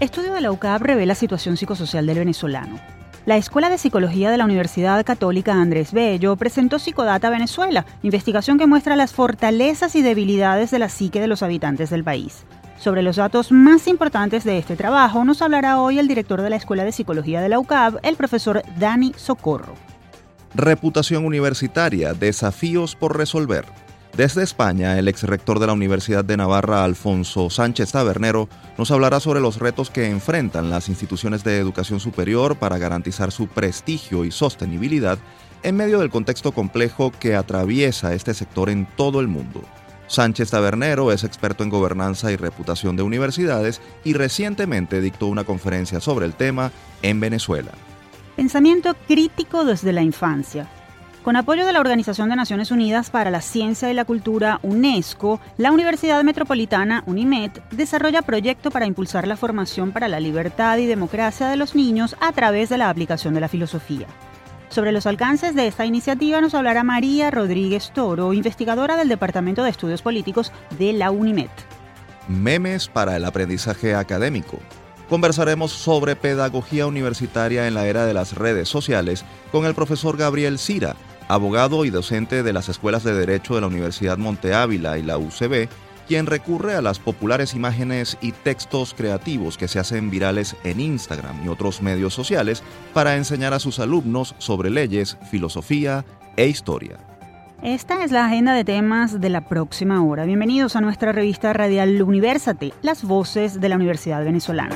Estudio de la UCAP revela situación psicosocial del venezolano. La Escuela de Psicología de la Universidad Católica Andrés Bello presentó Psicodata Venezuela, investigación que muestra las fortalezas y debilidades de la psique de los habitantes del país. Sobre los datos más importantes de este trabajo nos hablará hoy el director de la Escuela de Psicología de la UCAP, el profesor Dani Socorro. Reputación universitaria, desafíos por resolver. Desde España, el ex rector de la Universidad de Navarra, Alfonso Sánchez Tabernero, nos hablará sobre los retos que enfrentan las instituciones de educación superior para garantizar su prestigio y sostenibilidad en medio del contexto complejo que atraviesa este sector en todo el mundo. Sánchez Tabernero es experto en gobernanza y reputación de universidades y recientemente dictó una conferencia sobre el tema en Venezuela. Pensamiento crítico desde la infancia. Con apoyo de la Organización de Naciones Unidas para la Ciencia y la Cultura, UNESCO, la Universidad Metropolitana UNIMED desarrolla proyecto para impulsar la formación para la libertad y democracia de los niños a través de la aplicación de la filosofía. Sobre los alcances de esta iniciativa nos hablará María Rodríguez Toro, investigadora del Departamento de Estudios Políticos de la UNIMED. Memes para el aprendizaje académico conversaremos sobre pedagogía universitaria en la era de las redes sociales con el profesor Gabriel Cira, abogado y docente de las escuelas de Derecho de la Universidad Monte Ávila y la UCB, quien recurre a las populares imágenes y textos creativos que se hacen virales en Instagram y otros medios sociales para enseñar a sus alumnos sobre leyes, filosofía e historia. Esta es la agenda de temas de la próxima hora. Bienvenidos a nuestra revista radial Universate, las voces de la Universidad Venezolana.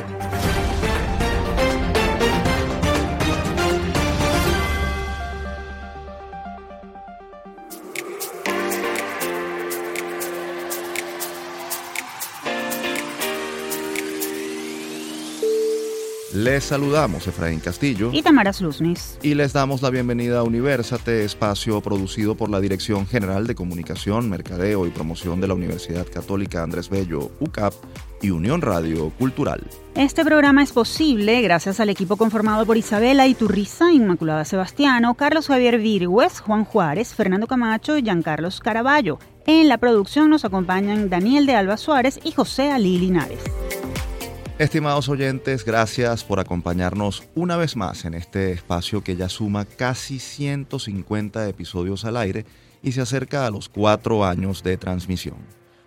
Les saludamos Efraín Castillo y Tamara Luznis. Y les damos la bienvenida a Universate, espacio producido por la Dirección General de Comunicación, Mercadeo y Promoción de la Universidad Católica Andrés Bello, UCAP y Unión Radio Cultural. Este programa es posible gracias al equipo conformado por Isabela Iturriza, Inmaculada Sebastiano, Carlos Javier Virgües, Juan Juárez, Fernando Camacho y Giancarlos Caraballo. En la producción nos acompañan Daniel de Alba Suárez y José Ali Linares. Estimados oyentes, gracias por acompañarnos una vez más en este espacio que ya suma casi 150 episodios al aire y se acerca a los cuatro años de transmisión.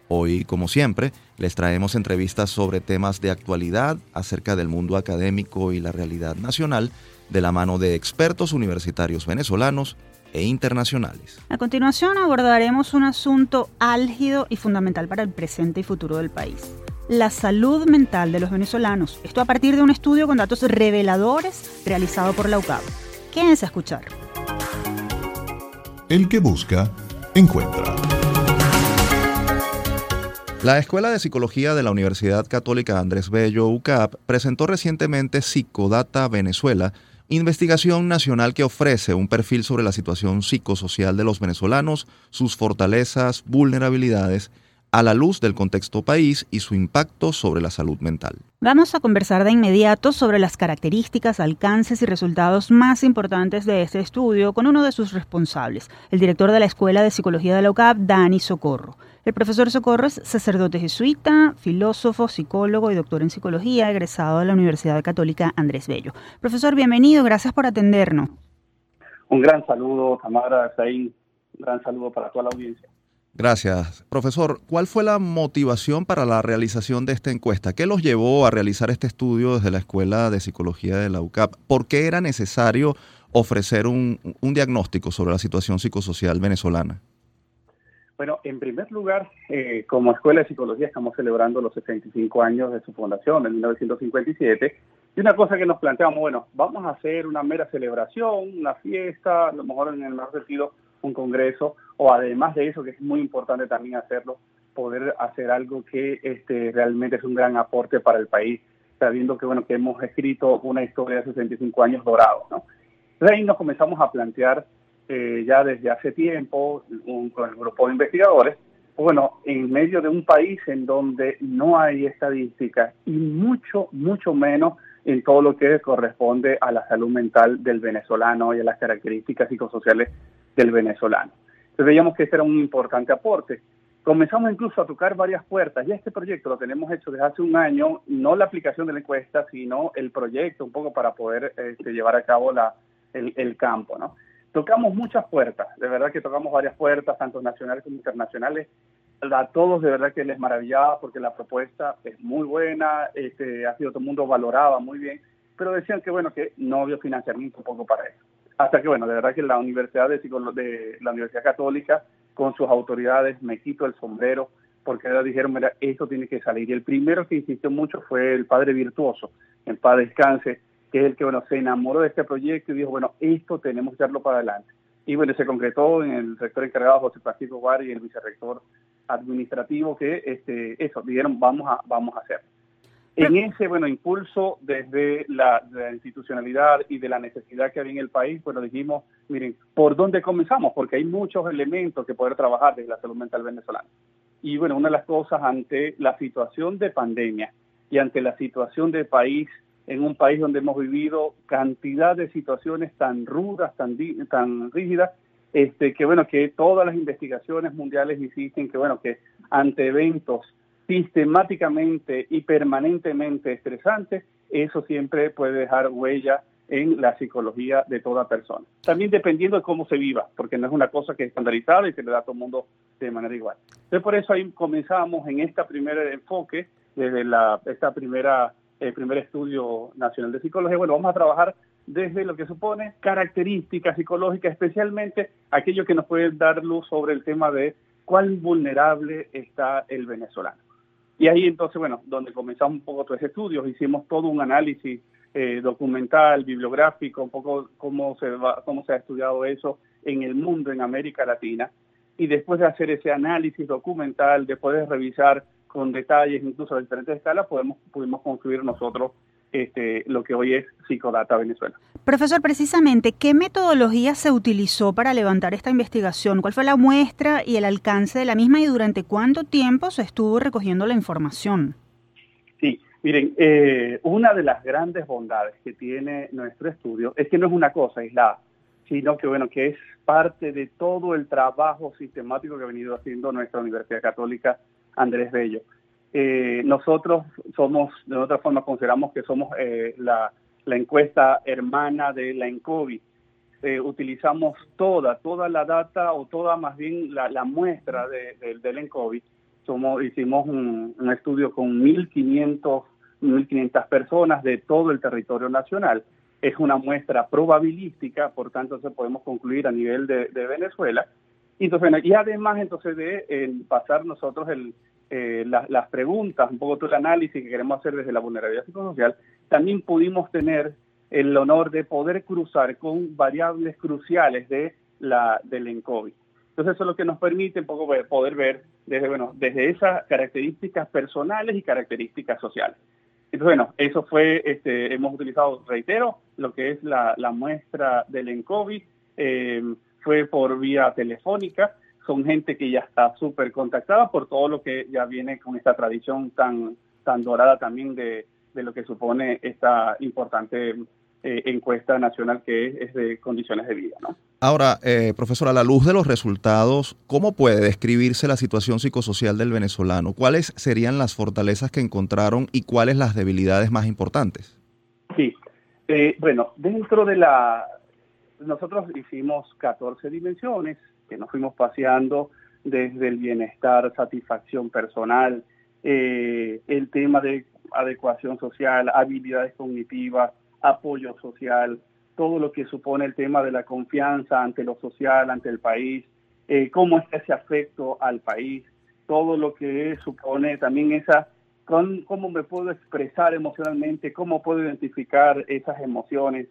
Hoy, como siempre, les traemos entrevistas sobre temas de actualidad acerca del mundo académico y la realidad nacional de la mano de expertos universitarios venezolanos e internacionales. A continuación abordaremos un asunto álgido y fundamental para el presente y futuro del país la salud mental de los venezolanos. Esto a partir de un estudio con datos reveladores realizado por la UCAB. Quédense a escuchar. El que busca, encuentra. La Escuela de Psicología de la Universidad Católica Andrés Bello UCAP presentó recientemente Psicodata Venezuela, investigación nacional que ofrece un perfil sobre la situación psicosocial de los venezolanos, sus fortalezas, vulnerabilidades a la luz del contexto país y su impacto sobre la salud mental. Vamos a conversar de inmediato sobre las características, alcances y resultados más importantes de este estudio con uno de sus responsables, el director de la Escuela de Psicología de la UCAP, Dani Socorro. El profesor Socorro es sacerdote jesuita, filósofo, psicólogo y doctor en psicología, egresado de la Universidad Católica Andrés Bello. Profesor, bienvenido, gracias por atendernos. Un gran saludo, Tamara, ahí, un gran saludo para toda la audiencia. Gracias. Profesor, ¿cuál fue la motivación para la realización de esta encuesta? ¿Qué los llevó a realizar este estudio desde la Escuela de Psicología de la UCAP? ¿Por qué era necesario ofrecer un, diagnóstico sobre la situación psicosocial venezolana? Bueno, en primer lugar, eh, como Escuela de Psicología estamos celebrando los 65 años de su fundación en 1957 y una cosa que nos planteamos, bueno, vamos a hacer una mera celebración, una fiesta, a lo mejor en el mejor sentido, un congreso, o además de eso, que es muy importante también hacerlo, poder hacer algo que este, realmente es un gran aporte para el país, sabiendo que, bueno, que hemos escrito una historia de 65 años dorados, ¿no? Entonces ahí nos comenzamos a plantear eh, ya desde hace tiempo con el grupo de investigadores, bueno, en medio de un país en donde no hay estadísticas y mucho, mucho menos en todo lo que corresponde a la salud mental del venezolano y a las características psicosociales del venezolano. Veíamos que este era un importante aporte. comenzamos incluso a tocar varias puertas. Ya este proyecto lo tenemos hecho desde hace un año, no la aplicación de la encuesta, sino el proyecto un poco para poder este, llevar a cabo la, el, el campo, ¿no? Tocamos muchas puertas, de verdad que tocamos varias puertas, tanto nacionales como internacionales, a todos de verdad que les maravillaba porque la propuesta es muy buena, este, ha sido todo el mundo valoraba muy bien, pero decían que bueno, que no había financiamiento un poco para eso. Hasta que bueno, de verdad que la Universidad de, la Universidad Católica con sus autoridades me quito el sombrero porque ahora dijeron, mira, esto tiene que salir. Y el primero que insistió mucho fue el padre virtuoso, en paz descanse, que es el que bueno, se enamoró de este proyecto y dijo, bueno, esto tenemos que darlo para adelante. Y bueno, se concretó en el rector encargado José Francisco Guar y el vicerrector administrativo que este, eso, dijeron vamos a, vamos a hacer. En ese bueno impulso desde la, institucionalidad y de la necesidad que había en el país, bueno dijimos, miren, ¿por dónde comenzamos? Porque hay muchos elementos que poder trabajar desde la salud mental venezolana. Y bueno, una de las cosas ante la situación de pandemia y ante la situación del país, en un país donde hemos vivido cantidad de situaciones tan rudas, tan, tan rígidas, este, que bueno, que todas las investigaciones mundiales insisten que bueno, que ante eventos sistemáticamente y permanentemente estresantes, eso siempre puede dejar huella en la psicología de toda persona. También dependiendo de cómo se viva, porque no es una cosa que es estandarizada y se le da a todo el mundo de manera igual. Entonces por eso ahí comenzamos en este primer enfoque, desde la, esta primera, el primer estudio nacional de psicología. Bueno, vamos a trabajar desde lo que supone características psicológicas, especialmente aquello que nos puede dar luz sobre el tema de cuán vulnerable está el venezolano. Y ahí entonces, bueno, donde comenzamos un poco ese estudios, hicimos todo un análisis eh, documental, bibliográfico, un poco cómo se, va, cómo se ha estudiado eso en el mundo, en América Latina. Y después de hacer ese análisis documental, después de revisar con detalles, incluso a diferentes escalas, podemos, pudimos concluir nosotros este, lo que hoy es Psicodata Venezuela. Profesor, precisamente, ¿qué metodología se utilizó para levantar esta investigación? ¿Cuál fue la muestra y el alcance de la misma y durante cuánto tiempo se estuvo recogiendo la información? Sí, miren, eh, una de las grandes bondades que tiene nuestro estudio es que no es una cosa aislada, sino que bueno, que es parte de todo el trabajo sistemático que ha venido haciendo nuestra Universidad Católica Andrés Bello. Eh, nosotros somos, de otra forma, consideramos que somos eh, la, encuesta hermana de la ENCOVI. Eh, utilizamos toda, toda la data o toda más bien la, muestra de, de, la ENCOVI. Hicimos un, estudio con 1.500, 1.500 personas de todo el territorio nacional. Es una muestra probabilística, por tanto, se podemos concluir a nivel de, Venezuela. Y además, entonces, de pasar nosotros el, eh, las preguntas, un poco todo el análisis que queremos hacer desde la vulnerabilidad psicosocial, también pudimos tener el honor de poder cruzar con variables cruciales de la, del ENCOVI. Entonces eso es lo que nos permite un poco poder ver desde, bueno, desde esas características personales y características sociales. Entonces, bueno, eso fue, este, hemos utilizado, reitero, lo que es la, muestra del ENCOVI, eh, fue por vía telefónica, son gente que ya está súper contactada por todo lo que ya viene con esta tradición tan, tan dorada también de, lo que supone esta importante eh, encuesta nacional que es, de condiciones de vida. ¿no? Ahora, eh, profesor, a la luz de los resultados, ¿cómo puede describirse la situación psicosocial del venezolano? ¿Cuáles serían las fortalezas que encontraron y cuáles las debilidades más importantes? Sí, eh, bueno, dentro de la... Nosotros hicimos 14 dimensiones, que nos fuimos paseando desde el bienestar, satisfacción personal, eh, el tema de adecuación social, habilidades cognitivas, apoyo social, todo lo que supone el tema de la confianza ante lo social, ante el país, eh, cómo es ese afecto al país, todo lo que supone también esa, cómo me puedo expresar emocionalmente, cómo puedo identificar esas emociones,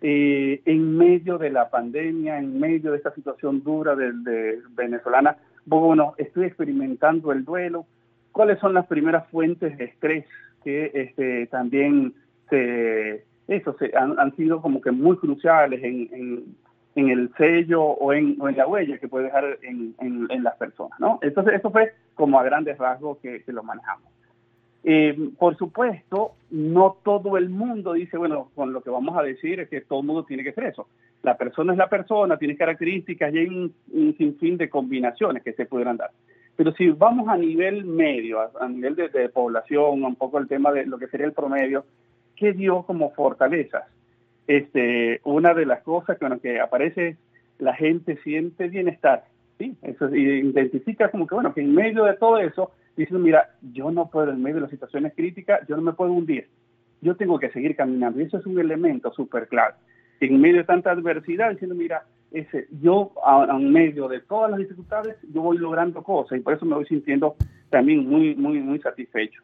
eh, en medio de la pandemia, en medio de esta situación dura de, venezolana, bueno, estoy experimentando el duelo. ¿Cuáles son las primeras fuentes de estrés que este, también se, eso, se, han, sido como que muy cruciales en, el sello o en, en, la huella que puede dejar en, las personas, ¿no? Entonces, eso fue como a grandes rasgos que lo manejamos. Eh, por supuesto, no todo el mundo dice, bueno, con lo que vamos a decir es que todo el mundo tiene que ser eso. La persona es la persona, tiene características y hay un, sinfín de combinaciones que se pudieran dar. Pero si vamos a nivel medio, a, nivel de, de, población, un poco el tema de lo que sería el promedio, ¿qué dio como fortalezas? Este, una de las cosas con las que aparece la gente siente bienestar, ¿sí? Eso, identifica como que, bueno, que en medio de todo eso, dicen, mira, yo no puedo, en medio de las situaciones críticas, yo no me puedo hundir, yo tengo que seguir caminando. Y eso es un elemento súper claro. En medio de tanta adversidad, diciendo, mira, ese, yo en medio de todas las dificultades, yo voy logrando cosas y por eso me voy sintiendo también muy, muy, muy satisfecho.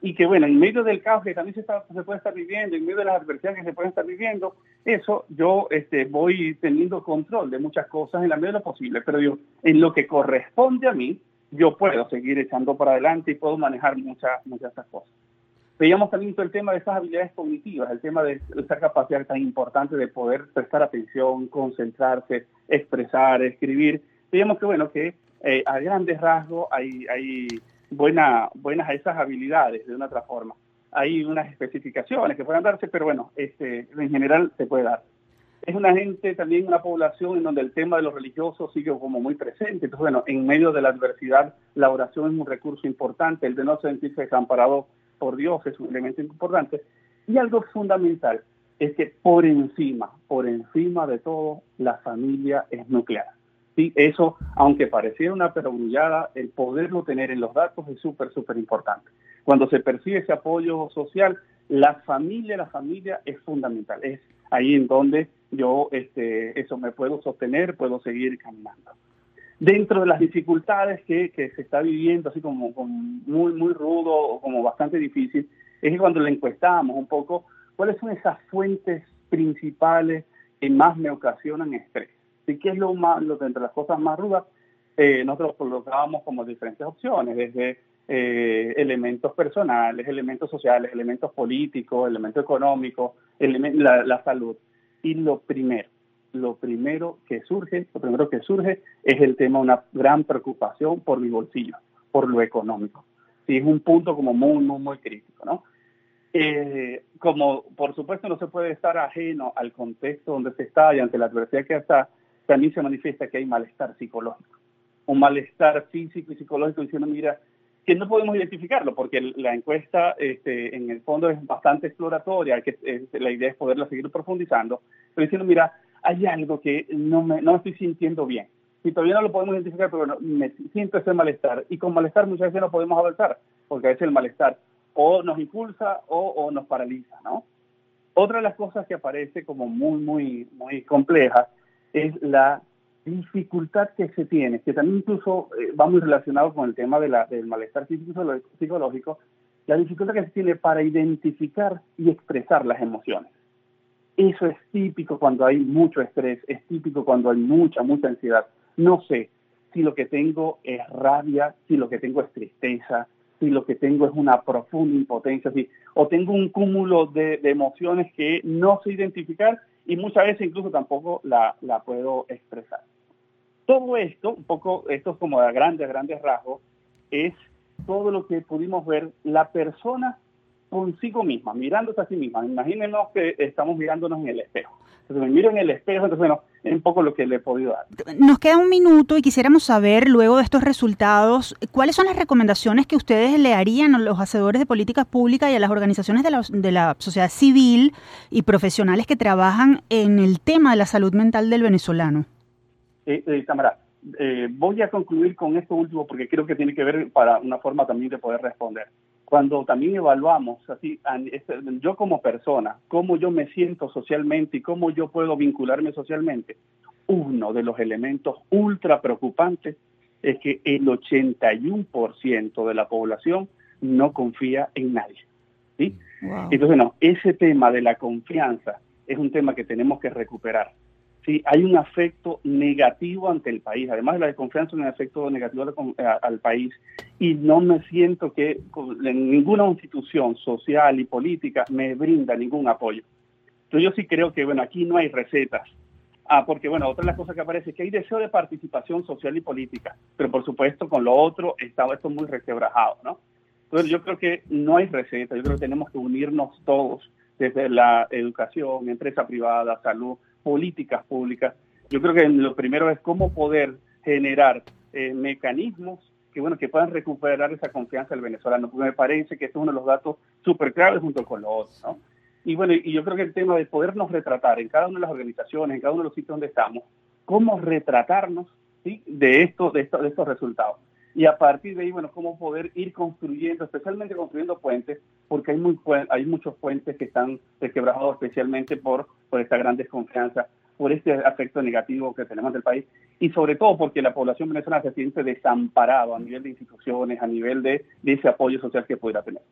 Y que bueno, en medio del caos que también se puede estar viviendo, en medio de las adversidades que se pueden estar viviendo, eso yo este, voy teniendo control de muchas cosas en la medida de lo posible, pero yo, en lo que corresponde a mí, yo puedo seguir echando para adelante y puedo manejar muchas, muchas de esas cosas. Veíamos también todo el tema de esas habilidades cognitivas, el tema de esa capacidad tan importante de poder prestar atención, concentrarse, expresar, escribir. Veíamos que, bueno, que eh, a grandes rasgos hay, hay buena, buenas esas habilidades de una otra forma. Hay unas especificaciones que puedan darse, pero bueno, este, en general se puede dar. Es una gente, también una población en donde el tema de los religiosos sigue como muy presente. Entonces, bueno, en medio de la adversidad, la oración es un recurso importante, el de no sentirse desamparado por Dios es un elemento importante. Y algo fundamental es que por encima, por encima de todo, la familia es nuclear. ¿sí? Eso, aunque pareciera una perogrullada, el poderlo tener en los datos es súper, súper importante. Cuando se percibe ese apoyo social, la familia, la familia es fundamental. Es ahí en donde yo este, eso me puedo sostener, puedo seguir caminando. Dentro de las dificultades que, que se está viviendo, así como, muy, muy rudo o como bastante difícil, es que cuando le encuestamos un poco, ¿cuáles son esas fuentes principales que más me ocasionan estrés? ¿Y qué es lo más, lo entre las cosas más rudas? Eh, nosotros colocábamos como diferentes opciones, desde eh, elementos personales, elementos sociales, elementos políticos, elementos económicos, la, la, salud. Y lo primero, lo primero que surge, lo primero que surge es el tema, una gran preocupación por mi bolsillo, por lo económico. Sí, es un punto como muy, muy, muy crítico, ¿no? Eh, como por supuesto no se puede estar ajeno al contexto donde se está y ante la adversidad que está, también se manifiesta que hay malestar psicológico, un malestar físico y psicológico diciendo, mira, que no podemos identificarlo porque la encuesta este, en el fondo es bastante exploratoria, que la idea es poderla seguir profundizando, pero diciendo, mira, hay algo que no me, no estoy sintiendo bien. Y todavía no lo podemos identificar, pero me siento ese malestar. Y con malestar muchas veces no podemos avanzar, porque a veces el malestar o nos impulsa o, o nos paraliza, ¿no? Otra de las cosas que aparece como muy, muy, muy compleja es la dificultad que se tiene, que también incluso eh, va muy relacionado con el tema de la, del malestar psicológico, la dificultad que se tiene para identificar y expresar las emociones. Eso es típico cuando hay mucho estrés, es típico cuando hay mucha, mucha ansiedad. No sé si lo que tengo es rabia, si lo que tengo es tristeza, si lo que tengo es una profunda impotencia, si, o tengo un cúmulo de, emociones que no sé identificar y muchas veces incluso tampoco la puedo expresar. Todo esto, un poco, esto es como a grandes, grandes rasgos, es todo lo que pudimos ver la persona consigo misma, mirándose a sí misma. Imagínenos que estamos mirándonos en el espejo. Entonces me miro en el espejo, entonces bueno, es un poco lo que le he podido dar. Nos queda un minuto y quisiéramos saber, luego de estos resultados, cuáles son las recomendaciones que ustedes le harían a los hacedores de políticas públicas y a las organizaciones de la, de la sociedad civil y profesionales que trabajan en el tema de la salud mental del venezolano. Eh, eh, Tamara, eh, voy a concluir con esto último porque creo que tiene que ver para una forma también de poder responder. Cuando también evaluamos, así, yo como persona, cómo yo me siento socialmente y cómo yo puedo vincularme socialmente, uno de los elementos ultra preocupantes es que el 81% de la población no confía en nadie. ¿sí? Entonces, no, ese tema de la confianza es un tema que tenemos que recuperar. Sí, hay un afecto negativo ante el país, además de la desconfianza, un afecto negativo al, país, y no me siento que ninguna institución social y política me brinda ningún apoyo. Entonces yo sí creo que, bueno, aquí no hay recetas. Ah, porque, bueno, otra de las cosas que aparece es que hay deseo de participación social y política, pero por supuesto con lo otro está esto muy resquebrajado, ¿no? Entonces yo creo que no hay receta, yo creo que tenemos que unirnos todos, desde la educación, empresa privada, salud, políticas públicas. Yo creo que lo primero es cómo poder generar eh, mecanismos que bueno, que puedan recuperar esa confianza del venezolano, porque me parece que este es uno de los datos súper claves junto con los otros. Y bueno, y yo creo que el tema de podernos retratar en cada una de las organizaciones, en cada uno de los sitios donde estamos, cómo retratarnos ¿sí? de, esto, de estos resultados. Y a partir de ahí, bueno, cómo poder ir construyendo, especialmente construyendo puentes, porque hay, muy, hay muchos puentes que están desquebrajados especialmente por, por esta gran desconfianza, por este aspecto negativo que tenemos del país y sobre todo porque la población venezolana se siente desamparado a nivel de instituciones, a nivel de, de ese apoyo social que pudiera tener.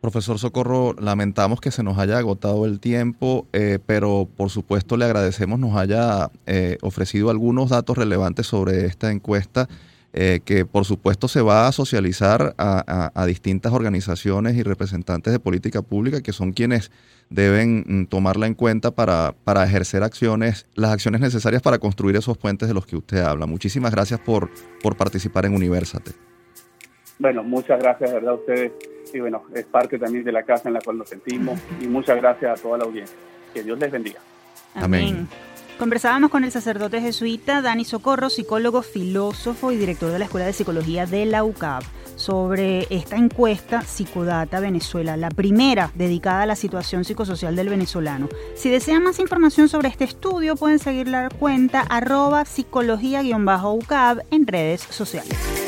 Profesor Socorro, lamentamos que se nos haya agotado el tiempo, eh, pero por supuesto le agradecemos nos haya eh, ofrecido algunos datos relevantes sobre esta encuesta, eh, que por supuesto se va a socializar a, distintas organizaciones y representantes de política pública, que son quienes deben mm, tomarla en cuenta para, para ejercer acciones, las acciones necesarias para construir esos puentes de los que usted habla. Muchísimas gracias por, por participar en Universate. Bueno, muchas gracias, ¿verdad? A ustedes y bueno, es parte también de la casa en la cual nos sentimos y muchas gracias a toda la audiencia. Que Dios les bendiga. Amén. Conversábamos con el sacerdote jesuita Dani Socorro, psicólogo, filósofo y director de la Escuela de Psicología de la UCAP, sobre esta encuesta Psicodata Venezuela, la primera dedicada a la situación psicosocial del venezolano. Si desean más información sobre este estudio, pueden seguir la cuenta arroba psicología-ucab en redes sociales.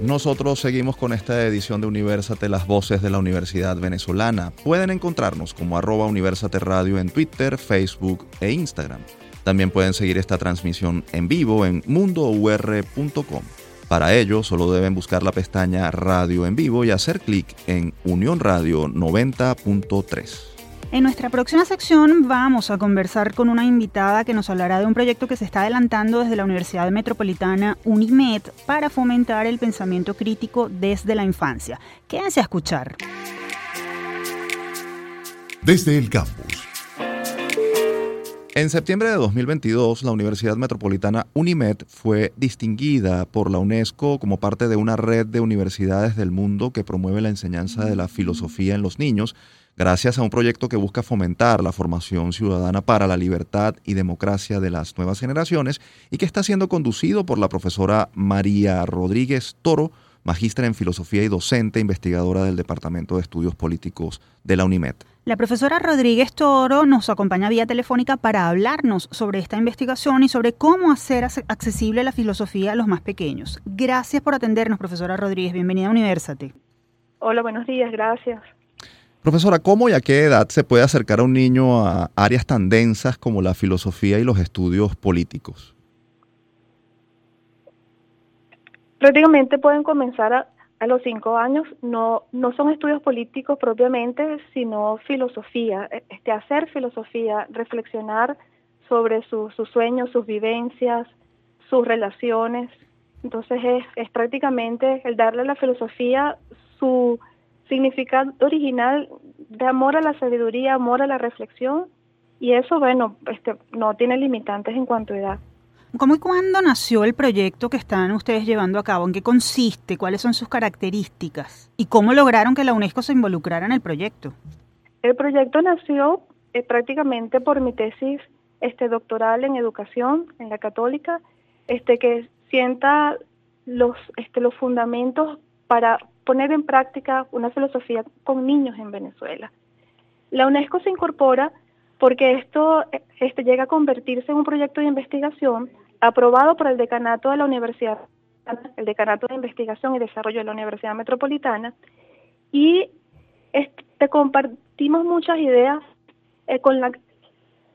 Nosotros seguimos con esta edición de Universate, las voces de la Universidad Venezolana. Pueden encontrarnos como arroba Universate Radio en Twitter, Facebook e Instagram. También pueden seguir esta transmisión en vivo en mundour.com. Para ello, solo deben buscar la pestaña Radio en vivo y hacer clic en Unión Radio 90.3. En nuestra próxima sección vamos a conversar con una invitada que nos hablará de un proyecto que se está adelantando desde la Universidad Metropolitana UNIMED para fomentar el pensamiento crítico desde la infancia. Quédense a escuchar. Desde el campus. En septiembre de 2022, la Universidad Metropolitana UNIMED fue distinguida por la UNESCO como parte de una red de universidades del mundo que promueve la enseñanza de la filosofía en los niños gracias a un proyecto que busca fomentar la formación ciudadana para la libertad y democracia de las nuevas generaciones y que está siendo conducido por la profesora María Rodríguez Toro, magistra en filosofía y docente investigadora del Departamento de Estudios Políticos de la UNIMED. La profesora Rodríguez Toro nos acompaña vía telefónica para hablarnos sobre esta investigación y sobre cómo hacer accesible la filosofía a los más pequeños. Gracias por atendernos, profesora Rodríguez. Bienvenida a Universate. Hola, buenos días, gracias. Profesora, ¿cómo y a qué edad se puede acercar a un niño a áreas tan densas como la filosofía y los estudios políticos? Prácticamente pueden comenzar a, los cinco años. No, no son estudios políticos propiamente, sino filosofía. E, este, hacer filosofía, reflexionar sobre sus sueños, sus vivencias, sus relaciones. Entonces es, es prácticamente el darle a la filosofía su significado original de amor a la sabiduría, amor a la reflexión, y eso, bueno, este, no tiene limitantes en cuanto a edad. ¿Cómo y cuándo nació el proyecto que están ustedes llevando a cabo? ¿En qué consiste? ¿Cuáles son sus características? ¿Y cómo lograron que la UNESCO se involucrara en el proyecto? El proyecto nació eh, prácticamente por mi tesis este, doctoral en educación en la católica, este, que sienta los, este, los fundamentos para poner en práctica una filosofía con niños en Venezuela. La UNESCO se incorpora porque esto este, llega a convertirse en un proyecto de investigación aprobado por el decanato de la Universidad, el decanato de Investigación y Desarrollo de la Universidad Metropolitana, y este, compartimos muchas ideas eh, con la,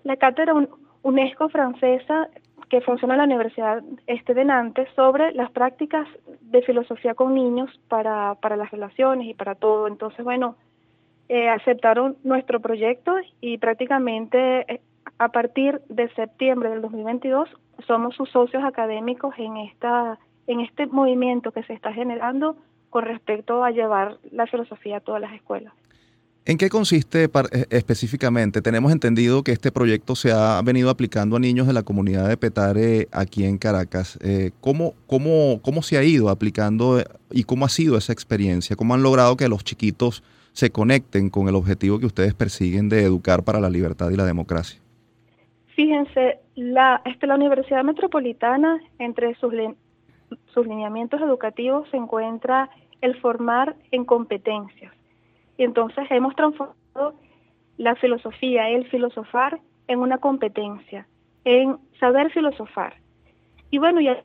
la cátedra UNESCO francesa que funciona en la Universidad este de Nantes sobre las prácticas de filosofía con niños para, para las relaciones y para todo. Entonces, bueno, eh, aceptaron nuestro proyecto y prácticamente eh, a partir de septiembre del 2022 somos sus socios académicos en esta en este movimiento que se está generando con respecto a llevar la filosofía a todas las escuelas. ¿En qué consiste eh, específicamente? Tenemos entendido que este proyecto se ha venido aplicando a niños de la comunidad de Petare aquí en Caracas. Eh, ¿cómo, cómo, ¿Cómo se ha ido aplicando eh, y cómo ha sido esa experiencia? ¿Cómo han logrado que los chiquitos se conecten con el objetivo que ustedes persiguen de educar para la libertad y la democracia? Fíjense, la, este, la Universidad Metropolitana, entre sus, sus lineamientos educativos se encuentra el formar en competencias. Y entonces hemos transformado la filosofía, el filosofar, en una competencia, en saber filosofar. Y bueno, ya es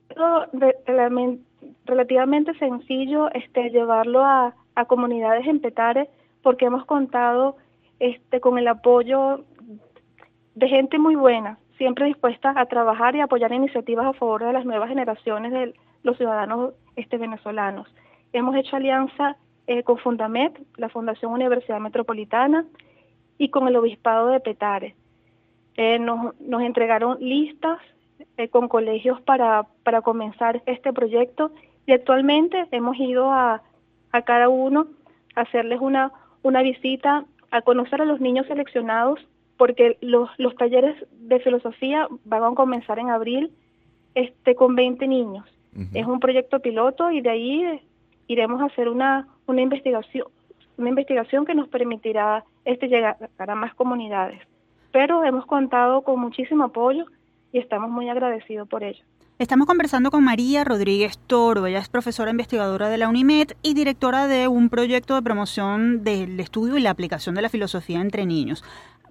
relativamente sencillo este, llevarlo a, a comunidades en Petare porque hemos contado este, con el apoyo de gente muy buena, siempre dispuesta a trabajar y apoyar iniciativas a favor de las nuevas generaciones de los ciudadanos este, venezolanos. Hemos hecho alianza eh, con Fundamet, la Fundación Universidad Metropolitana, y con el Obispado de Petare. Eh, nos, nos, entregaron listas eh, con colegios para, para comenzar este proyecto y actualmente hemos ido a, a cada uno a hacerles una, una visita, a conocer a los niños seleccionados, porque los, los talleres de filosofía van a comenzar en abril este, con 20 niños. Es un proyecto piloto y de ahí iremos a hacer una, una investigación una investigación que nos permitirá este llegar a más comunidades. Pero hemos contado con muchísimo apoyo y estamos muy agradecidos por ello. Estamos conversando con María Rodríguez Toro. Ella es profesora investigadora de la UNIMED y directora de un proyecto de promoción del estudio y la aplicación de la filosofía entre niños.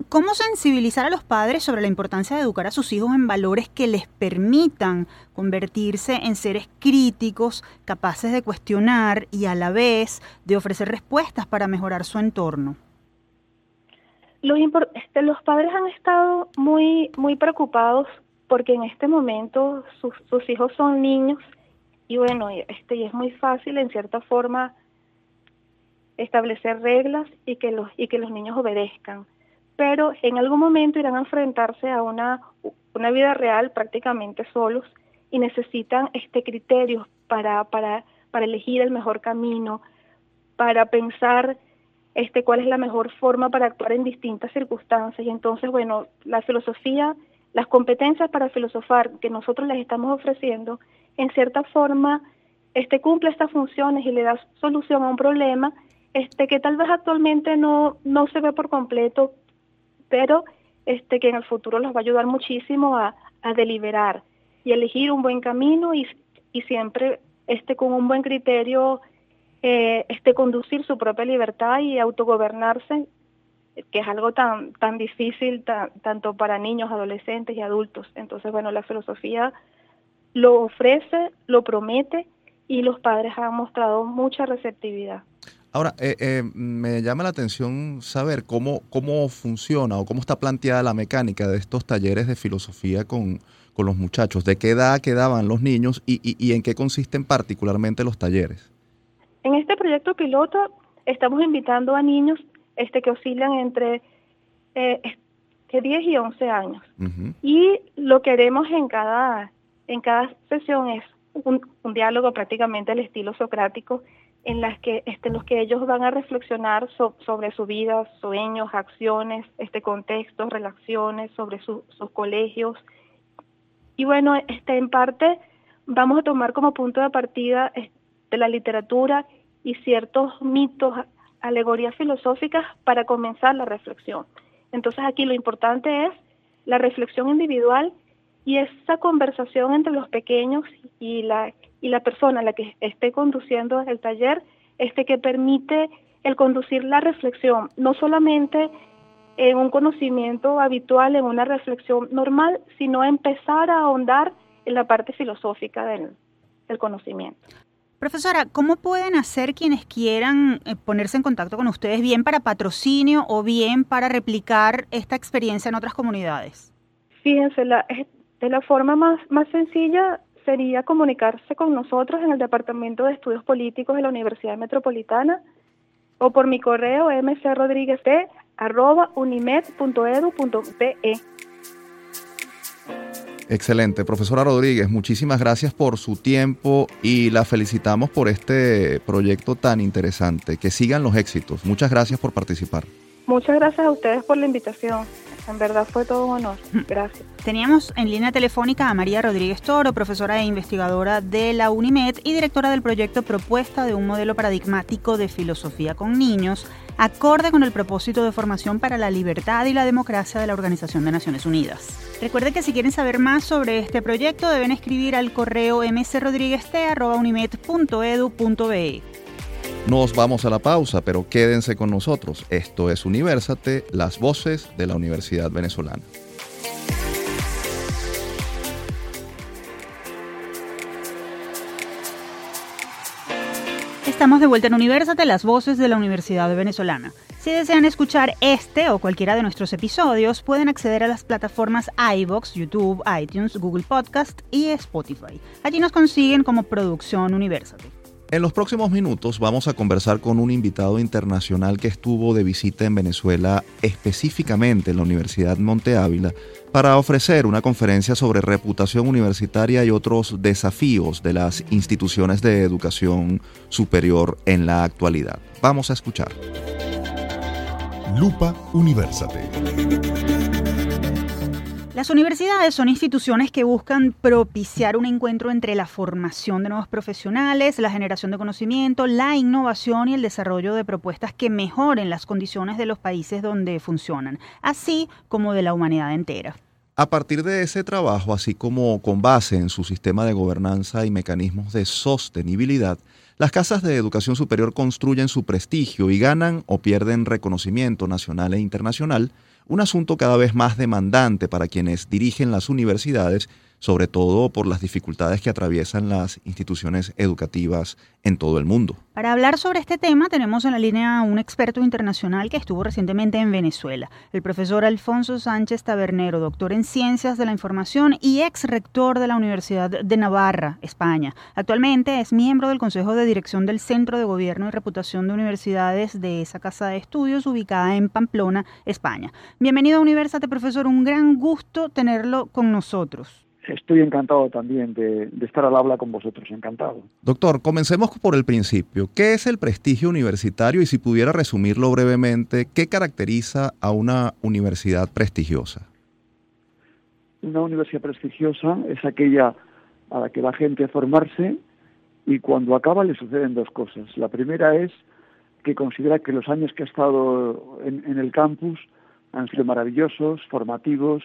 ¿Cómo sensibilizar a los padres sobre la importancia de educar a sus hijos en valores que les permitan convertirse en seres críticos, capaces de cuestionar y a la vez de ofrecer respuestas para mejorar su entorno? Los, este, los padres han estado muy, muy preocupados porque en este momento sus, sus hijos son niños y bueno, este, y es muy fácil en cierta forma establecer reglas y que los, y que los niños obedezcan pero en algún momento irán a enfrentarse a una, una vida real prácticamente solos y necesitan este criterios para, para, para elegir el mejor camino, para pensar este cuál es la mejor forma para actuar en distintas circunstancias. Y entonces, bueno, la filosofía, las competencias para filosofar que nosotros les estamos ofreciendo, en cierta forma, este cumple estas funciones y le da solución a un problema este que tal vez actualmente no, no se ve por completo, pero este que en el futuro los va a ayudar muchísimo a, deliberar y elegir un buen camino y, siempre este con un buen criterio eh, este conducir su propia libertad y autogobernarse que es algo tan difícil tanto para niños adolescentes y adultos. Entonces bueno la filosofía lo ofrece lo promete y los padres han mostrado mucha receptividad Ahora, eh, eh, me llama la atención saber cómo, cómo funciona o cómo está planteada la mecánica de estos talleres de filosofía con, los muchachos. ¿De qué edad quedaban los niños y, y, en qué consisten particularmente los talleres? En este proyecto piloto estamos invitando a niños este, que oscilan entre eh, 10 y 11 años. Y lo que haremos en cada, en cada sesión es un, un diálogo prácticamente al estilo socrático en las que este, los que ellos van a reflexionar sobre su vida, sueños, acciones, este contextos, relaciones, sobre sus colegios. Y bueno, este, en parte vamos a tomar como punto de partida de la literatura y ciertos mitos, alegorías filosóficas para comenzar la reflexión. Entonces aquí lo importante es la reflexión individual y esa conversación entre los pequeños y la y la persona a la que esté conduciendo el taller este que permite el conducir la reflexión, no solamente en un conocimiento habitual, en una reflexión normal, sino empezar a ahondar en la parte filosófica del, del conocimiento. Profesora, ¿cómo pueden hacer quienes quieran eh, ponerse en contacto con ustedes, bien para patrocinio o bien para replicar esta experiencia en otras comunidades? Fíjense, la, de la forma más, más sencilla sería comunicarse con nosotros en el Departamento de Estudios Políticos de la Universidad Metropolitana o por mi correo mcrodríguez.unimed.edu.be. Excelente. Profesora Rodríguez, muchísimas gracias por su tiempo y la felicitamos por este proyecto tan interesante. Que sigan los éxitos. Muchas gracias por participar. Muchas gracias a ustedes por la invitación. En verdad fue todo un honor. Gracias. Teníamos en línea telefónica a María Rodríguez Toro, profesora e investigadora de la UNIMED y directora del proyecto Propuesta de un modelo paradigmático de filosofía con niños acorde con el propósito de formación para la libertad y la democracia de la Organización de Naciones Unidas. Recuerde que si quieren saber más sobre este proyecto deben escribir al correo mcrodrigueste.unimed.edu.be. Nos vamos a la pausa, pero quédense con nosotros. Esto es Universate, las voces de la Universidad Venezolana. Estamos de vuelta en Universate, las voces de la Universidad Venezolana. Si desean escuchar este o cualquiera de nuestros episodios, pueden acceder a las plataformas iBox, YouTube, iTunes, Google Podcast y Spotify. Allí nos consiguen como Producción Universate. En los próximos minutos vamos a conversar con un invitado internacional que estuvo de visita en Venezuela, específicamente en la Universidad Monte Ávila, para ofrecer una conferencia sobre reputación universitaria y otros desafíos de las instituciones de educación superior en la actualidad. Vamos a escuchar. Lupa Universate. Las universidades son instituciones que buscan propiciar un encuentro entre la formación de nuevos profesionales, la generación de conocimiento, la innovación y el desarrollo de propuestas que mejoren las condiciones de los países donde funcionan, así como de la humanidad entera. A partir de ese trabajo, así como con base en su sistema de gobernanza y mecanismos de sostenibilidad, las casas de educación superior construyen su prestigio y ganan o pierden reconocimiento nacional e internacional un asunto cada vez más demandante para quienes dirigen las universidades sobre todo por las dificultades que atraviesan las instituciones educativas en todo el mundo. Para hablar sobre este tema tenemos en la línea a un experto internacional que estuvo recientemente en Venezuela, el profesor Alfonso Sánchez Tabernero, doctor en Ciencias de la Información y ex rector de la Universidad de Navarra, España. Actualmente es miembro del Consejo de Dirección del Centro de Gobierno y Reputación de Universidades de esa casa de estudios ubicada en Pamplona, España. Bienvenido a Universate, profesor, un gran gusto tenerlo con nosotros. Estoy encantado también de, estar al habla con vosotros, encantado. Doctor, comencemos por el principio. ¿Qué es el prestigio universitario y si pudiera resumirlo brevemente, qué caracteriza a una universidad prestigiosa? Una universidad prestigiosa es aquella a la que va gente a formarse y cuando acaba le suceden dos cosas. La primera es que considera que los años que ha estado en el campus han sido maravillosos, formativos,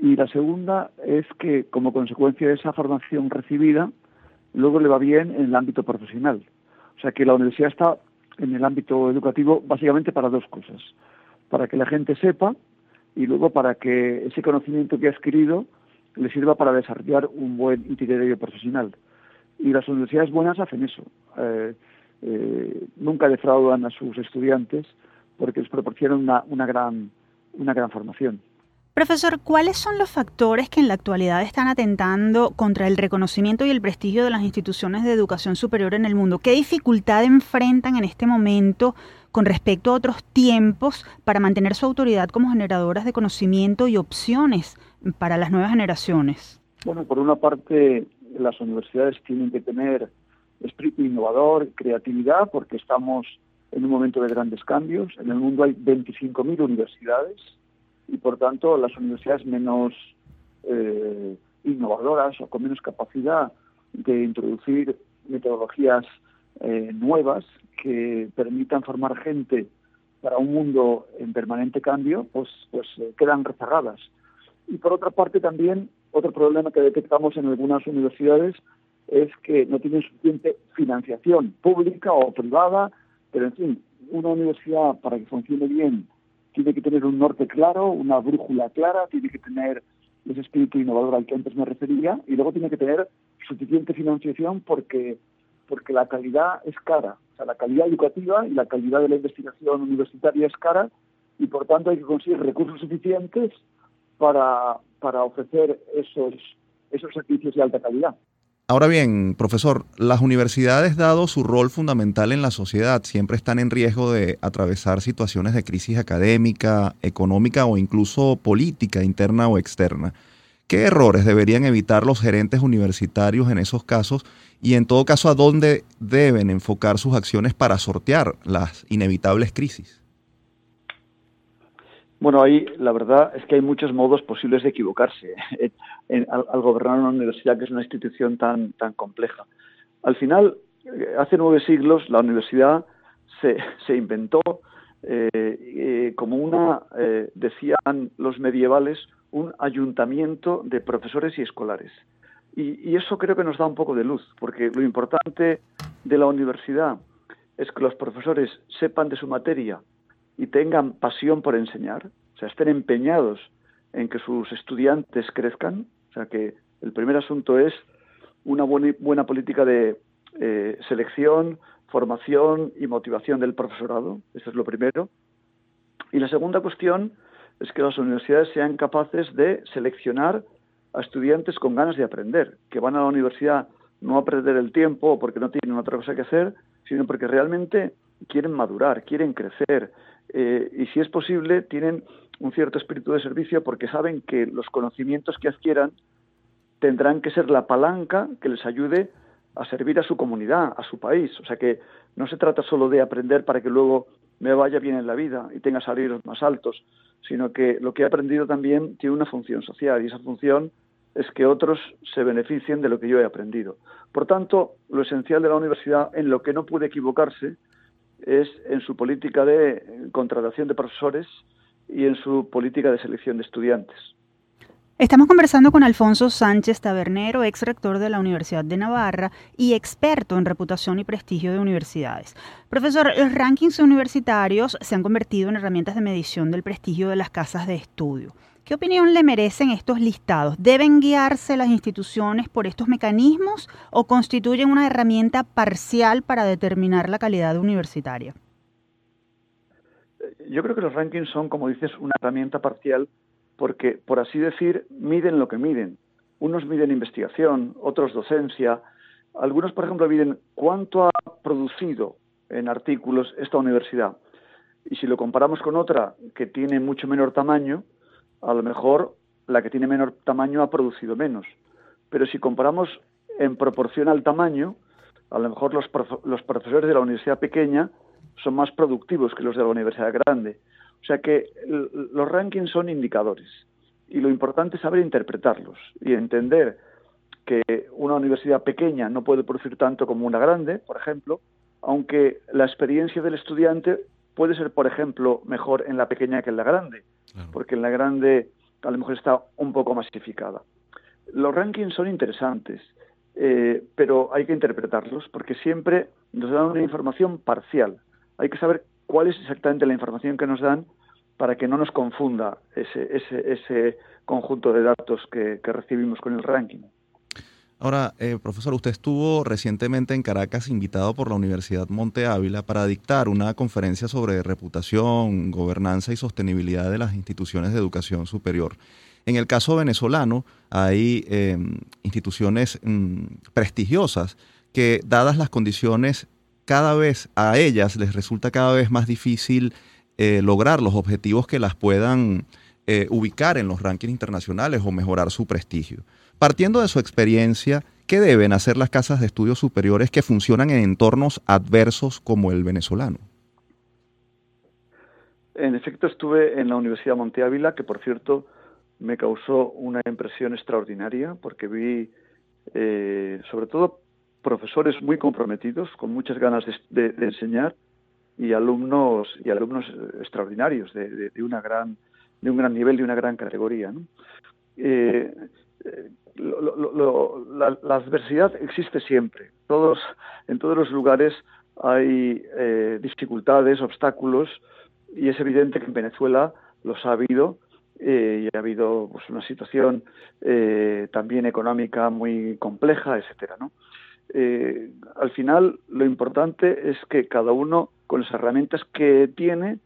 y la segunda es que, como consecuencia de esa formación recibida, luego le va bien en el ámbito profesional. O sea que la universidad está en el ámbito educativo básicamente para dos cosas. Para que la gente sepa y luego para que ese conocimiento que ha adquirido le sirva para desarrollar un buen itinerario profesional. Y las universidades buenas hacen eso. Eh, eh, nunca defraudan a sus estudiantes porque les proporcionan una, gran formación. Profesor, ¿cuáles son los factores que en la actualidad están atentando contra el reconocimiento y el prestigio de las instituciones de educación superior en el mundo? ¿Qué dificultad enfrentan en este momento con respecto a otros tiempos para mantener su autoridad como generadoras de conocimiento y opciones para las nuevas generaciones? Bueno, por una parte, las universidades tienen que tener espíritu innovador, creatividad, porque estamos en un momento de grandes cambios. En el mundo hay 25.000 universidades y por tanto las universidades menos eh, innovadoras o con menos capacidad de introducir metodologías eh, nuevas que permitan formar gente para un mundo en permanente cambio, pues, pues eh, quedan rezagadas. Y por otra parte también, otro problema que detectamos en algunas universidades es que no tienen suficiente financiación pública o privada, pero en fin, una universidad para que funcione bien tiene que tener un norte claro, una brújula clara, tiene que tener ese espíritu innovador al que antes me refería y luego tiene que tener suficiente financiación porque, porque la calidad es cara. O sea, la calidad educativa y la calidad de la investigación universitaria es cara y por tanto hay que conseguir recursos suficientes para, para ofrecer esos, esos servicios de alta calidad. Ahora bien, profesor, las universidades, dado su rol fundamental en la sociedad, siempre están en riesgo de atravesar situaciones de crisis académica, económica o incluso política interna o externa. ¿Qué errores deberían evitar los gerentes universitarios en esos casos y en todo caso a dónde deben enfocar sus acciones para sortear las inevitables crisis? Bueno, ahí la verdad es que hay muchos modos posibles de equivocarse al, gobernar una universidad que es una institución tan, tan compleja. Al final, eh, hace nueve siglos la universidad se, se inventó como una, decían los medievales, un ayuntamiento de profesores y escolares. Y, eso creo que nos da un poco de luz, porque lo importante de la universidad es que los profesores sepan de su materia y tengan pasión por enseñar, o sea, estén empeñados en que sus estudiantes crezcan. O sea, que el primer asunto es una buena, política de eh, selección, formación y motivación del profesorado. Eso es lo primero. Y la segunda cuestión es que las universidades sean capaces de seleccionar a estudiantes con ganas de aprender, que van a la universidad no a perder el tiempo porque no tienen otra cosa que hacer, sino porque realmente quieren madurar, quieren crecer eh, y si es posible tienen un cierto espíritu de servicio porque saben que los conocimientos que adquieran tendrán que ser la palanca que les ayude a servir a su comunidad, a su país. O sea que no se trata solo de aprender para que luego me vaya bien en la vida y tenga salarios más altos, sino que lo que he aprendido también tiene una función social y esa función es que otros se beneficien de lo que yo he aprendido. Por tanto, lo esencial de la universidad, en lo que no puede equivocarse, es en su política de contratación de profesores y en su política de selección de estudiantes. Estamos conversando con Alfonso Sánchez Tabernero, ex rector de la Universidad de Navarra y experto en reputación y prestigio de universidades. Profesor, los rankings universitarios se han convertido en herramientas de medición del prestigio de las casas de estudio. ¿Qué opinión le merecen estos listados? ¿Deben guiarse las instituciones por estos mecanismos o constituyen una herramienta parcial para determinar la calidad universitaria? Yo creo que los rankings son, como dices, una herramienta parcial porque, por así decir, miden lo que miden. Unos miden investigación, otros docencia. Algunos, por ejemplo, miden cuánto ha producido en artículos esta universidad. Y si lo comparamos con otra que tiene mucho menor tamaño, a lo mejor la que tiene menor tamaño ha producido menos. Pero si comparamos en proporción al tamaño, a lo mejor los, los profesores de la universidad pequeña son más productivos que los de la universidad grande. O sea que los rankings son indicadores y lo importante es saber interpretarlos y entender que una universidad pequeña no puede producir tanto como una grande, por ejemplo, aunque la experiencia del estudiante puede ser, por ejemplo, mejor en la pequeña que en la grande, porque en la grande a lo mejor está un poco masificada. Los rankings son interesantes, eh, pero hay que interpretarlos porque siempre nos dan una información parcial. Hay que saber cuál es exactamente la información que nos dan para que no nos confunda ese, conjunto de datos que, recibimos con el ranking. Ahora, eh, profesor, usted estuvo recientemente en Caracas invitado por la Universidad Monte Ávila para dictar una conferencia sobre reputación, gobernanza y sostenibilidad de las instituciones de educación superior. En el caso venezolano, hay em, instituciones mm, prestigiosas que, dadas las condiciones cada vez a ellas les resulta cada vez más difícil eh, lograr los objetivos que las puedan eh, ubicar en los rankings internacionales o mejorar su prestigio. Partiendo de su experiencia, ¿qué deben hacer las casas de estudios superiores que funcionan en entornos adversos como el venezolano? En efecto, estuve en la Universidad Monte Ávila, que por cierto me causó una impresión extraordinaria, porque vi, eh, sobre todo profesores muy comprometidos, con muchas ganas de, enseñar y alumnos y alumnos extraordinarios de, un gran nivel de una gran categoría. Eh, eh, la, adversidad existe siempre. Todos en todos los lugares hay eh, dificultades, obstáculos y es evidente que en Venezuela los ha habido y ha habido pues, una situación también económica muy compleja, etcétera. Eh, al final lo importante es que cada uno con las herramientas que tiene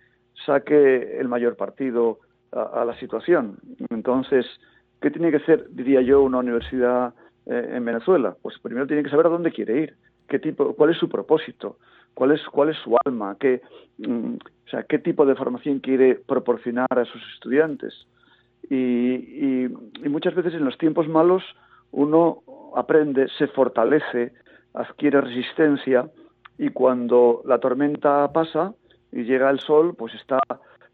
saque el mayor partido a, la situación. Entonces, ¿qué tiene que hacer, diría yo, una universidad eh, en Venezuela? Pues primero tiene que saber a dónde quiere ir, qué tipo, cuál es su propósito, cuál es, cuál es su alma, qué, mm, o sea, qué tipo de formación quiere proporcionar a sus estudiantes. y muchas veces en los tiempos malos uno aprende, se fortalece, adquiere resistencia y cuando la tormenta pasa y llega el sol, pues está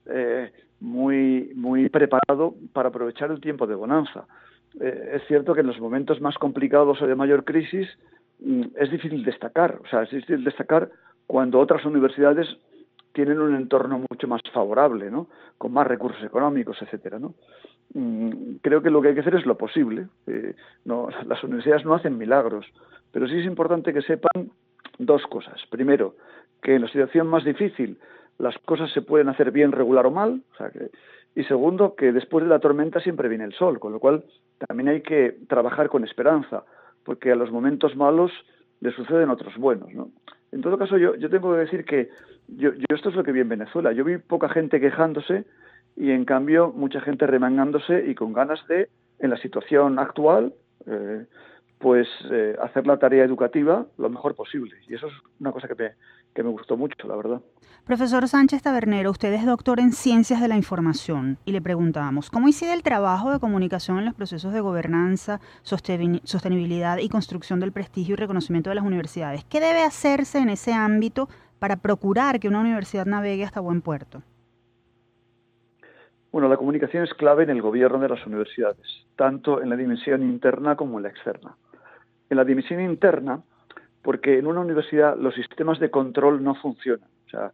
eh, muy, muy preparado para aprovechar el tiempo de bonanza. Eh, es cierto que en los momentos más complicados o de mayor crisis mm, es difícil destacar, o sea, es difícil destacar cuando otras universidades tienen un entorno mucho más favorable, ¿no? Con más recursos económicos, etcétera, ¿no? Mm, creo que lo que hay que hacer es lo posible. Eh, no, las universidades no hacen milagros, pero sí es importante que sepan dos cosas. Primero, que en la situación más difícil las cosas se pueden hacer bien, regular o mal. y segundo, que después de la tormenta siempre viene el sol, con lo cual también hay que trabajar con esperanza, porque a los momentos malos le suceden otros buenos. ¿no? En todo caso, yo, yo tengo que decir que yo, yo esto es lo que vi en Venezuela. Yo vi poca gente quejándose y en cambio mucha gente remangándose y con ganas de, en la situación actual, eh, pues eh, hacer la tarea educativa lo mejor posible. Y eso es una cosa que me, que me gustó mucho, la verdad. Profesor Sánchez Tabernero, usted es doctor en Ciencias de la Información y le preguntamos, ¿cómo incide el trabajo de comunicación en los procesos de gobernanza, sostenibilidad y construcción del prestigio y reconocimiento de las universidades? ¿Qué debe hacerse en ese ámbito para procurar que una universidad navegue hasta buen puerto? Bueno, la comunicación es clave en el gobierno de las universidades, tanto en la dimensión interna como en la externa. En la dimensión interna, porque en una universidad los sistemas de control no funcionan. O sea,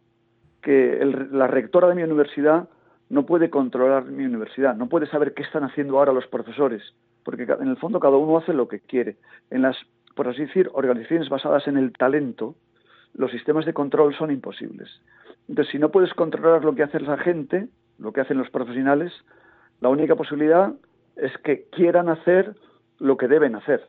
que la rectora de mi universidad no puede controlar mi universidad, no puede saber qué están haciendo ahora los profesores, porque en el fondo cada uno hace lo que quiere. En las, por así decir, organizaciones basadas en el talento, los sistemas de control son imposibles. Entonces, si no puedes controlar lo que hace la gente, lo que hacen los profesionales, la única posibilidad es que quieran hacer lo que deben hacer.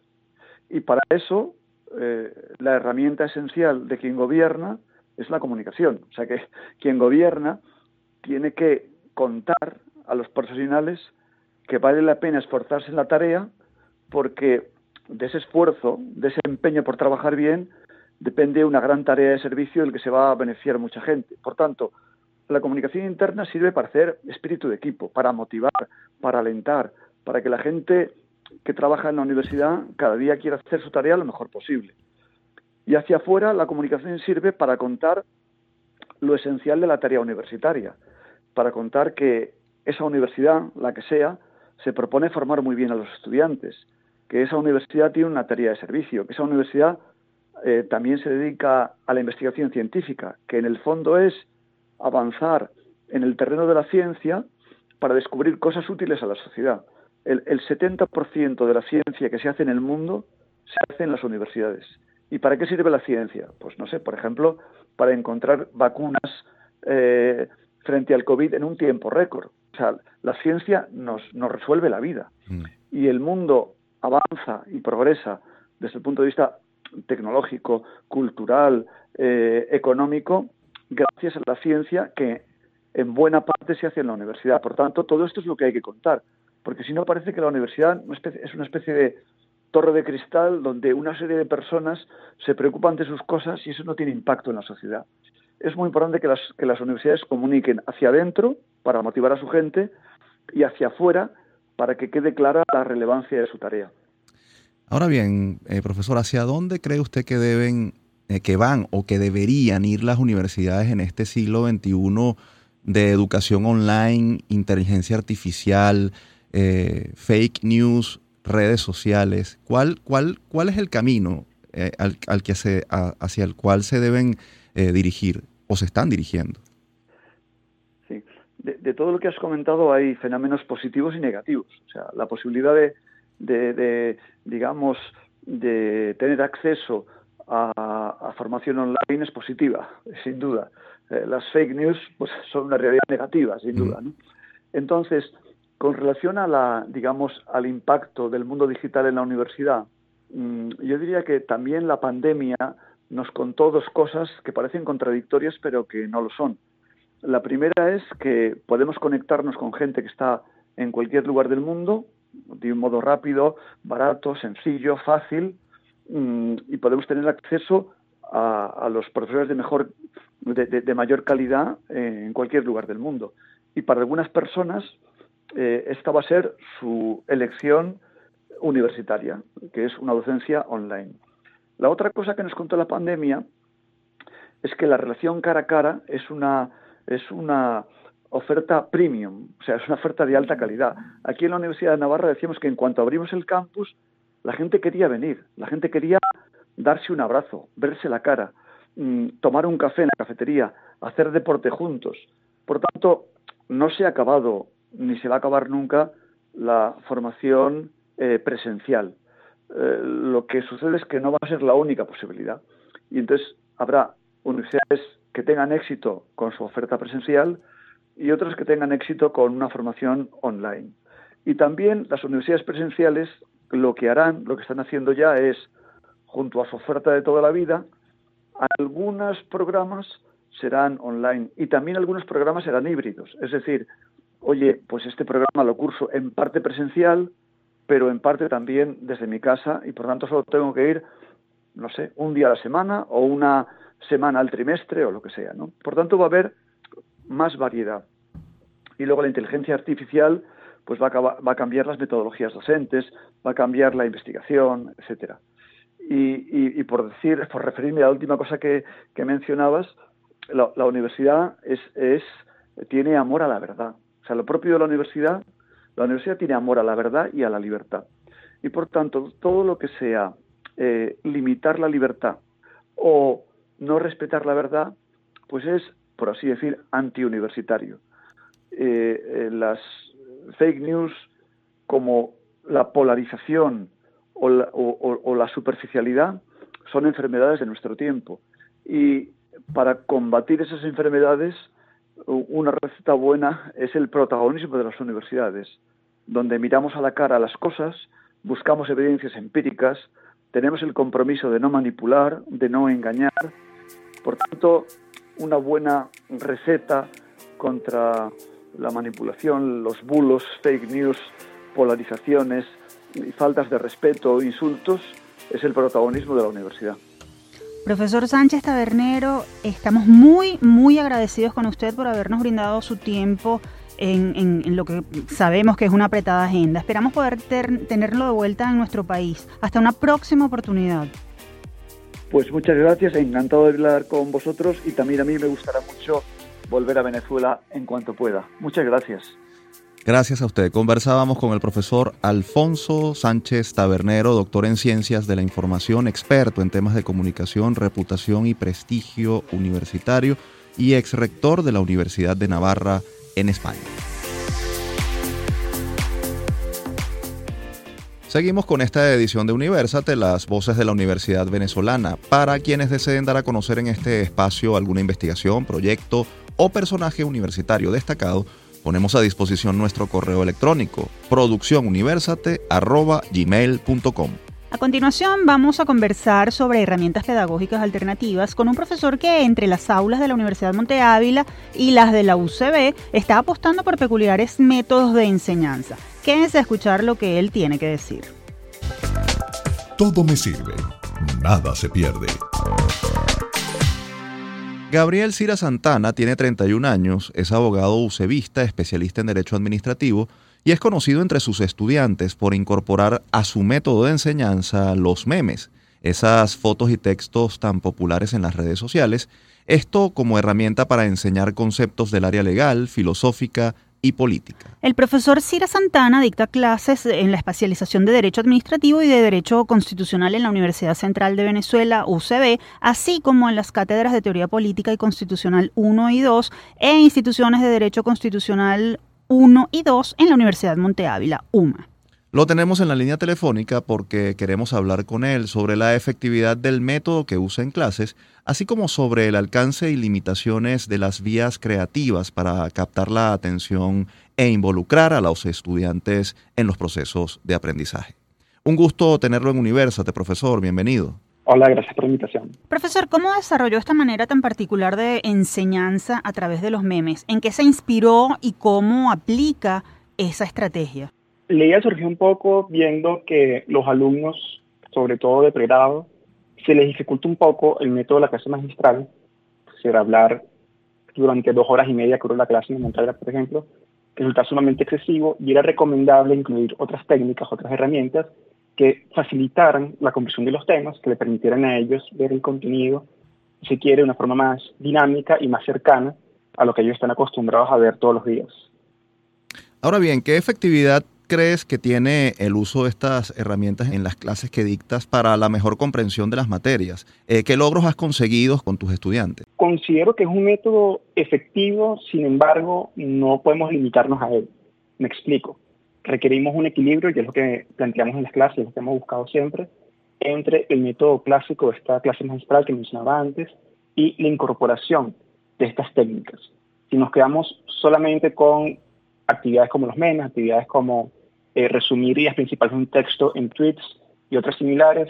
Y para eso, eh, la herramienta esencial de quien gobierna es la comunicación. O sea que quien gobierna tiene que contar a los profesionales que vale la pena esforzarse en la tarea porque de ese esfuerzo, de ese empeño por trabajar bien, depende una gran tarea de servicio del que se va a beneficiar mucha gente. Por tanto, la comunicación interna sirve para hacer espíritu de equipo, para motivar, para alentar, para que la gente que trabaja en la universidad cada día quiera hacer su tarea lo mejor posible. Y hacia afuera la comunicación sirve para contar lo esencial de la tarea universitaria, para contar que esa universidad, la que sea, se propone formar muy bien a los estudiantes, que esa universidad tiene una tarea de servicio, que esa universidad eh, también se dedica a la investigación científica, que en el fondo es avanzar en el terreno de la ciencia para descubrir cosas útiles a la sociedad. El, 70% de la ciencia que se hace en el mundo se hace en las universidades. ¿Y para qué sirve la ciencia? Pues no sé, por ejemplo, para encontrar vacunas eh, frente al COVID en un tiempo récord. O sea, la ciencia nos, nos resuelve la vida. Mm. Y el mundo avanza y progresa desde el punto de vista tecnológico, cultural, eh, económico, gracias a la ciencia que en buena parte se hace en la universidad. Por tanto, todo esto es lo que hay que contar, porque si no parece que la universidad es una especie de torre de cristal donde una serie de personas se preocupan de sus cosas y eso no tiene impacto en la sociedad. Es muy importante que las, universidades comuniquen hacia adentro para motivar a su gente y hacia afuera para que quede clara la relevancia de su tarea. Ahora bien, eh, profesor, ¿hacia dónde cree usted que deben que van o que deberían ir las universidades en este siglo XXI de educación online, inteligencia artificial, eh, fake news, redes sociales? ¿Cuál, cuál, cuál es el camino eh, al, que se, hacia el cual se deben dirigir o se están dirigiendo? Sí, de, todo lo que has comentado hay fenómenos positivos y negativos. O sea, la posibilidad de, de digamos, de tener acceso a, formación online es positiva, sin duda. Eh, las fake news pues, son una realidad negativa, sin duda. Entonces, con relación a la, digamos, al impacto del mundo digital en la universidad, mm, yo diría que también la pandemia nos contó dos cosas que parecen contradictorias, pero que no lo son. La primera es que podemos conectarnos con gente que está en cualquier lugar del mundo de un modo rápido, barato, sencillo, fácil, y podemos tener acceso a, los profesores de mejor de, mayor calidad en cualquier lugar del mundo y para algunas personas eh, esta va a ser su elección universitaria que es una docencia online la otra cosa que nos contó la pandemia es que la relación cara a cara es una es una oferta premium, o sea, es una oferta de alta calidad. Aquí en la Universidad de Navarra decíamos que en cuanto abrimos el campus, la gente quería venir, la gente quería darse un abrazo, verse la cara, mm, tomar un café en la cafetería, hacer deporte juntos. Por tanto, no se ha acabado ni se va a acabar nunca la formación eh, presencial. Eh, lo que sucede es que no va a ser la única posibilidad. Y entonces habrá universidades que tengan éxito con su oferta presencial y otras que tengan éxito con una formación online. Y también las universidades presenciales lo que harán, lo que están haciendo ya es, junto a su oferta de toda la vida, algunos programas serán online y también algunos programas serán híbridos. Es decir, oye, pues este programa lo curso en parte presencial, pero en parte también desde mi casa y por tanto solo tengo que ir, no sé, un día a la semana o una semana al trimestre o lo que sea. Por tanto va a haber más variedad. Y luego la inteligencia artificial pues va a, va a cambiar las metodologías docentes, va a cambiar la investigación, etcétera. Y, por decir, por referirme a la última cosa que, mencionabas, la, universidad es, es, tiene amor a la verdad. O sea, lo propio de la universidad, la universidad tiene amor a la verdad y a la libertad. Y por tanto, todo lo que sea eh, limitar la libertad o no respetar la verdad, pues es, por así decir, antiuniversitario. Eh, eh, las fake news como la polarización o la, superficialidad son enfermedades de nuestro tiempo. Y para combatir esas enfermedades, una receta buena es el protagonismo de las universidades, donde miramos a la cara las cosas, buscamos evidencias empíricas, tenemos el compromiso de no manipular, de no engañar. Por tanto, una buena receta contra la manipulación, los bulos, fake news, polarizaciones faltas de respeto, insultos, es el protagonismo de la universidad. Profesor Sánchez Tabernero, estamos muy, muy agradecidos con usted por habernos brindado su tiempo en, lo que sabemos que es una apretada agenda. Esperamos poder tenerlo de vuelta en nuestro país. Hasta una próxima oportunidad. Pues muchas gracias, encantado de hablar con vosotros y también a mí me gustará mucho volver a Venezuela en cuanto pueda. Muchas gracias. Gracias a usted. Conversábamos con el profesor Alfonso Sánchez Tabernero, doctor en Ciencias de la Información, experto en temas de comunicación, reputación y prestigio universitario y ex rector de la Universidad de Navarra en España. Seguimos con esta edición de Universate, las voces de la Universidad Venezolana. Para quienes deseen dar a conocer en este espacio alguna investigación, proyecto o personaje universitario destacado, ponemos a disposición nuestro correo electrónico producciónuniversate.gmail.com. A continuación vamos a conversar sobre herramientas pedagógicas alternativas con un profesor que entre las aulas de la Universidad Monte Ávila y las de la UCB está apostando por peculiares métodos de enseñanza. Quédense a escuchar lo que él tiene que decir. Todo me sirve, nada se pierde. Gabriel Cira Santana tiene 31 años, es abogado ucebista, especialista en Derecho Administrativo y es conocido entre sus estudiantes por incorporar a su método de enseñanza los memes, esas fotos y textos tan populares en las redes sociales, esto como herramienta para enseñar conceptos del área legal, filosófica y política. El profesor Cira Santana dicta clases en la especialización de Derecho Administrativo y de Derecho Constitucional en la Universidad Central de Venezuela, UCB, así como en las cátedras de Teoría Política y Constitucional 1 y 2 e instituciones de Derecho Constitucional 1 y 2 en la Universidad Monte Ávila, UMA. Lo tenemos en la línea telefónica porque queremos hablar con él sobre la efectividad del método que usa en clases, así como sobre el alcance y limitaciones de las vías creativas para captar la atención e involucrar a los estudiantes en los procesos de aprendizaje. Un gusto tenerlo en Universate, profesor. Bienvenido. Hola, gracias por la invitación. Profesor, ¿cómo desarrolló esta manera tan particular de enseñanza a través de los memes? ¿En qué se inspiró y cómo aplica esa estrategia? La idea surgió un poco viendo que los alumnos, sobre todo de pregrado, se les dificulta un poco el método de la clase magistral, será hablar durante dos horas y media que la clase en Montaña, por ejemplo, resulta sumamente excesivo y era recomendable incluir otras técnicas, otras herramientas que facilitaran la comprensión de los temas, que le permitieran a ellos ver el contenido, si quiere, de una forma más dinámica y más cercana a lo que ellos están acostumbrados a ver todos los días. Ahora bien, ¿qué efectividad crees que tiene el uso de estas herramientas en las clases que dictas para la mejor comprensión de las materias? Eh, ¿Qué logros has conseguido con tus estudiantes? Considero que es un método efectivo, sin embargo, no podemos limitarnos a él. Me explico. Requerimos un equilibrio, y es lo que planteamos en las clases, lo que hemos buscado siempre, entre el método clásico, esta clase magistral que mencionaba antes, y la incorporación de estas técnicas. Si nos quedamos solamente con actividades como los memes, actividades como eh, resumir ideas principales de un texto en tweets y otras similares,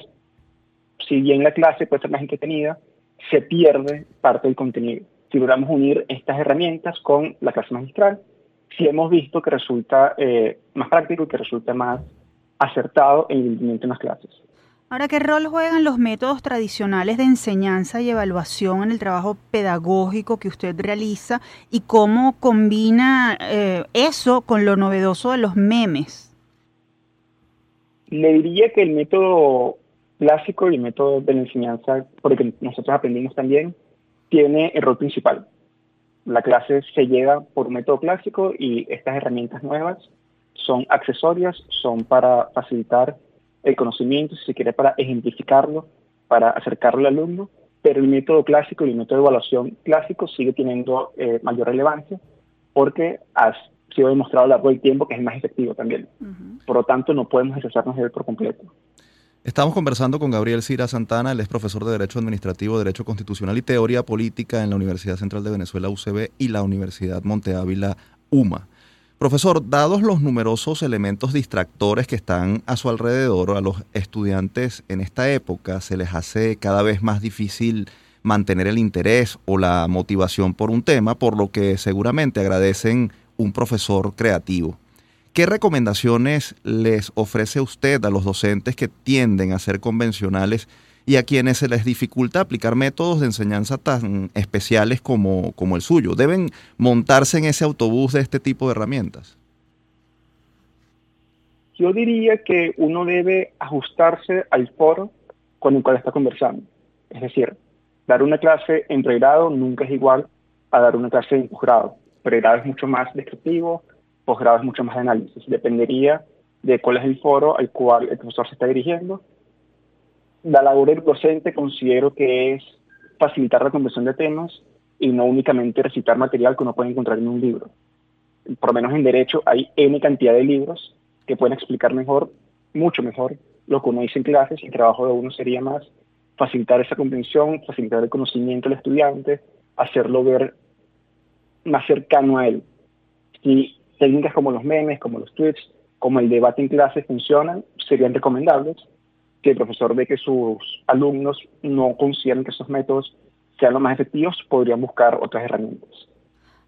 si bien la clase puede ser más entretenida, se pierde parte del contenido. Si logramos unir estas herramientas con la clase magistral, sí hemos visto que resulta eh, más práctico y que resulta más acertado en el entendimiento en las clases. Ahora, ¿qué rol juegan los métodos tradicionales de enseñanza y evaluación en el trabajo pedagógico que usted realiza y cómo combina eh, eso con lo novedoso de los memes? Le diría que el método clásico y el método de la enseñanza, porque nosotros aprendimos también, tiene el rol principal. La clase se llega por método clásico y estas herramientas nuevas son accesorias, son para facilitar el conocimiento, si se quiere, para ejemplificarlo, para acercarlo al alumno, pero el método clásico y el método de evaluación clásico sigue teniendo eh, mayor relevancia porque ha sido demostrado a lo largo del tiempo que es más efectivo también. Por lo tanto, no podemos deshacernos de él por completo. Estamos conversando con Gabriel Cira Santana, él es profesor de Derecho Administrativo, Derecho Constitucional y Teoría Política en la Universidad Central de Venezuela, UCB, y la Universidad Monte Ávila, UMA. Profesor, dados los numerosos elementos distractores que están a su alrededor, a los estudiantes en esta época se les hace cada vez más difícil mantener el interés o la motivación por un tema, por lo que seguramente agradecen un profesor creativo. ¿Qué recomendaciones les ofrece usted a los docentes que tienden a ser convencionales y a quienes se les dificulta aplicar métodos de enseñanza tan especiales como, como el suyo. Deben montarse en ese autobús de este tipo de herramientas. Yo diría que uno debe ajustarse al foro con el cual está conversando. Es decir, dar una clase en pregrado nunca es igual a dar una clase en posgrado. Pregrado es mucho más descriptivo, posgrado es mucho más de análisis. Dependería de cuál es el foro al cual el profesor se está dirigiendo la labor del docente considero que es facilitar la conversión de temas y no únicamente recitar material que uno puede encontrar en un libro. Por lo menos en derecho hay N cantidad de libros que pueden explicar mejor, mucho mejor, lo que uno dice en clases el trabajo de uno sería más facilitar esa comprensión, facilitar el conocimiento del estudiante, hacerlo ver más cercano a él. Si técnicas como los memes, como los tweets, como el debate en clase funcionan, serían recomendables que el profesor ve que sus alumnos no consideran que esos métodos sean los más efectivos, podrían buscar otras herramientas.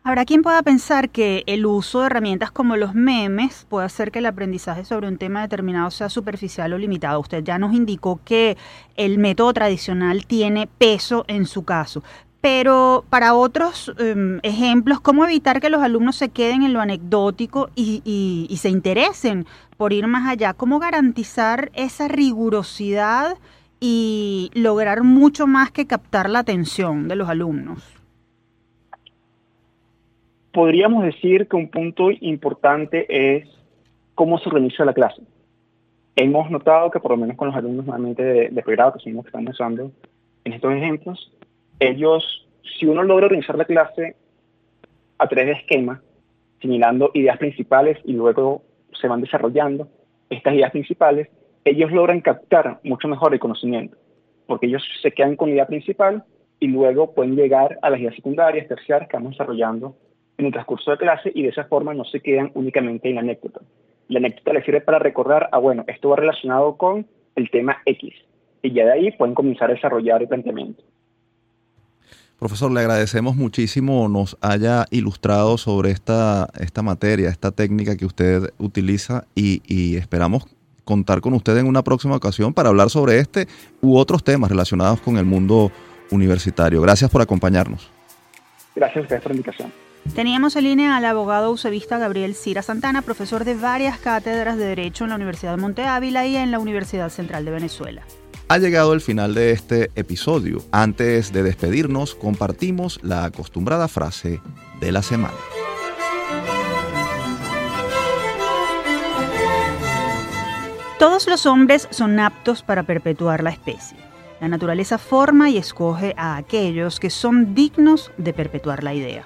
Habrá quien pueda pensar que el uso de herramientas como los memes puede hacer que el aprendizaje sobre un tema determinado sea superficial o limitado. Usted ya nos indicó que el método tradicional tiene peso en su caso, pero para otros em, ejemplos, ¿cómo evitar que los alumnos se queden en lo anecdótico y, se interesen por ir más allá? ¿Cómo garantizar esa rigurosidad y lograr mucho más que captar la atención de los alumnos? Podríamos decir que un punto importante es cómo se organiza la clase. Hemos notado que por lo menos con los alumnos normalmente de, pregrado, que son los que estamos usando en estos ejemplos, ellos, si uno logra organizar la clase a través de esquemas, señalando ideas principales y luego se van desarrollando estas ideas principales, ellos logran captar mucho mejor el conocimiento, porque ellos se quedan con la idea principal y luego pueden llegar a las ideas secundarias, terciarias que vamos desarrollando en el transcurso de clase y de esa forma no se quedan únicamente en la anécdota. La anécdota les sirve para recordar, ah, bueno, esto va relacionado con el tema X. Y ya de ahí pueden comenzar a desarrollar el planteamiento. Profesor, le agradecemos muchísimo nos haya ilustrado sobre esta, esta materia, esta técnica que usted utiliza y, esperamos contar con usted en una próxima ocasión para hablar sobre este u otros temas relacionados con el mundo universitario. Gracias por acompañarnos. Gracias a ustedes por la invitación. Teníamos en línea al abogado usevista Gabriel Cira Santana, profesor de varias cátedras de Derecho en la Universidad de Monte Ávila y en la Universidad Central de Venezuela. Ha llegado el final de este episodio. Antes de despedirnos, compartimos la acostumbrada frase de la semana. Todos los hombres son aptos para perpetuar la especie. La naturaleza forma y escoge a aquellos que son dignos de perpetuar la idea.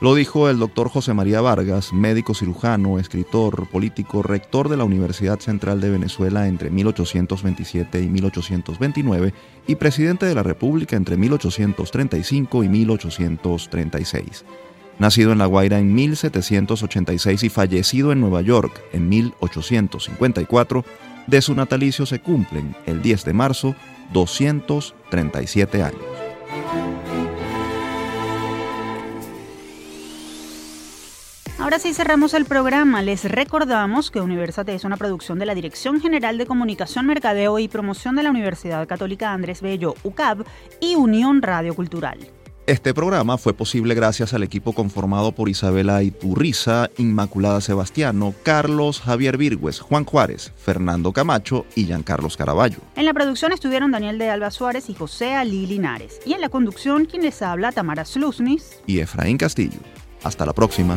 Lo dijo el doctor José María Vargas, médico cirujano, escritor, político, rector de la Universidad Central de Venezuela entre 1827 y 1829 y presidente de la República entre 1835 y 1836. Nacido en La Guaira en 1786 y fallecido en Nueva York en 1854, de su natalicio se cumplen el 10 de marzo 237 años. Ahora sí cerramos el programa. Les recordamos que Universate es una producción de la Dirección General de Comunicación, Mercadeo y Promoción de la Universidad Católica Andrés Bello, UCAB y Unión Radio Cultural. Este programa fue posible gracias al equipo conformado por Isabela Iturriza, Inmaculada Sebastiano, Carlos Javier Virgües, Juan Juárez, Fernando Camacho y Giancarlos Caraballo. En la producción estuvieron Daniel de Alba Suárez y José Ali Linares. Y en la conducción, quien les habla, Tamara Slusnis y Efraín Castillo. Hasta la próxima.